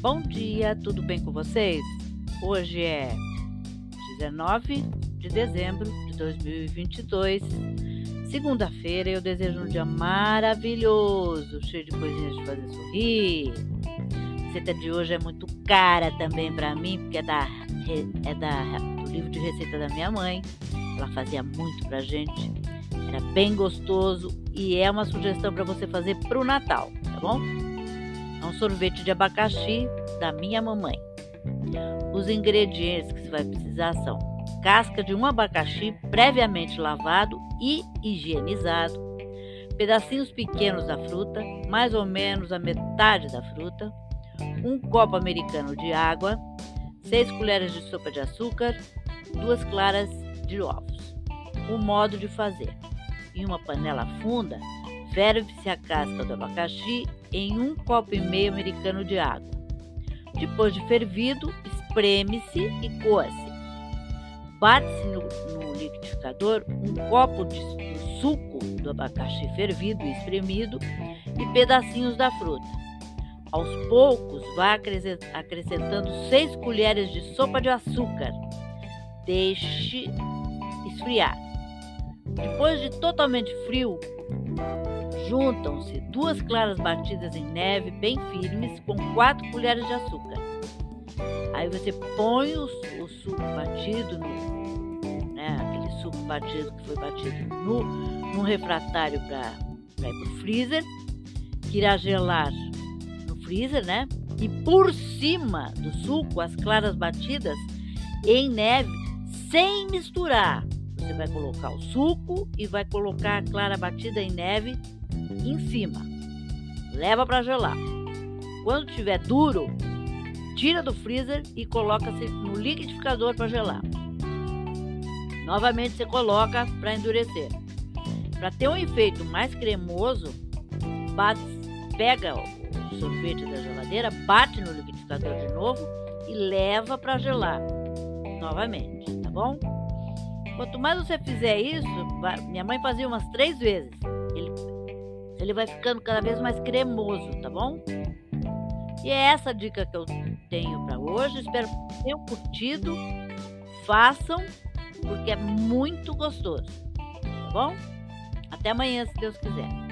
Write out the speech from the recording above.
Bom dia, tudo bem com vocês? Hoje é 19 de dezembro de 2022, segunda-feira. Eu desejo um dia maravilhoso, cheio de coisinhas de fazer sorrir. A receita de hoje é muito cara também para mim, porque é da, é da do livro de receita da minha mãe. Ela fazia muito pra gente. Era bem gostoso e é uma sugestão para você fazer pro Natal, tá bom? É um sorvete de abacaxi da minha mamãe. Os ingredientes que você vai precisar são casca de um abacaxi previamente lavado e higienizado, pedacinhos pequenos da fruta, mais ou menos a metade da fruta, um copo americano de água, 6 colheres de sopa de açúcar, duas claras de ovos. O modo de fazer: em uma panela funda, Ferve-se a casca do abacaxi em um copo e meio americano de água. Depois de fervido, espreme-se e coa-se. Bate-se no, no, liquidificador um copo de, suco do abacaxi fervido e espremido e pedacinhos da fruta. Aos poucos, vá acrescentando 6 colheres de sopa de açúcar. Deixe esfriar. Depois de totalmente frio, Juntam-se duas claras batidas em neve bem firmes com quatro colheres de açúcar. Aí você põe o, o suco batido, no, né, aquele suco batido que foi batido no, no refratário para ir para o freezer, que irá gelar no freezer, né? E por cima do suco, as claras batidas em neve, sem misturar. Você vai colocar o suco e vai colocar a clara batida em neve em cima. Leva para gelar. Quando estiver duro, tira do freezer e coloca no liquidificador para gelar. Novamente você coloca para endurecer. Para ter um efeito mais cremoso, bate, pega o sorvete da geladeira, bate no liquidificador de novo e leva para gelar novamente, tá bom? Quanto mais você fizer isso, minha mãe fazia umas três vezes. Ele ele vai ficando cada vez mais cremoso, tá bom? E é essa dica que eu tenho para hoje. Espero que tenham curtido. Façam, porque é muito gostoso. Tá bom? Até amanhã, se Deus quiser.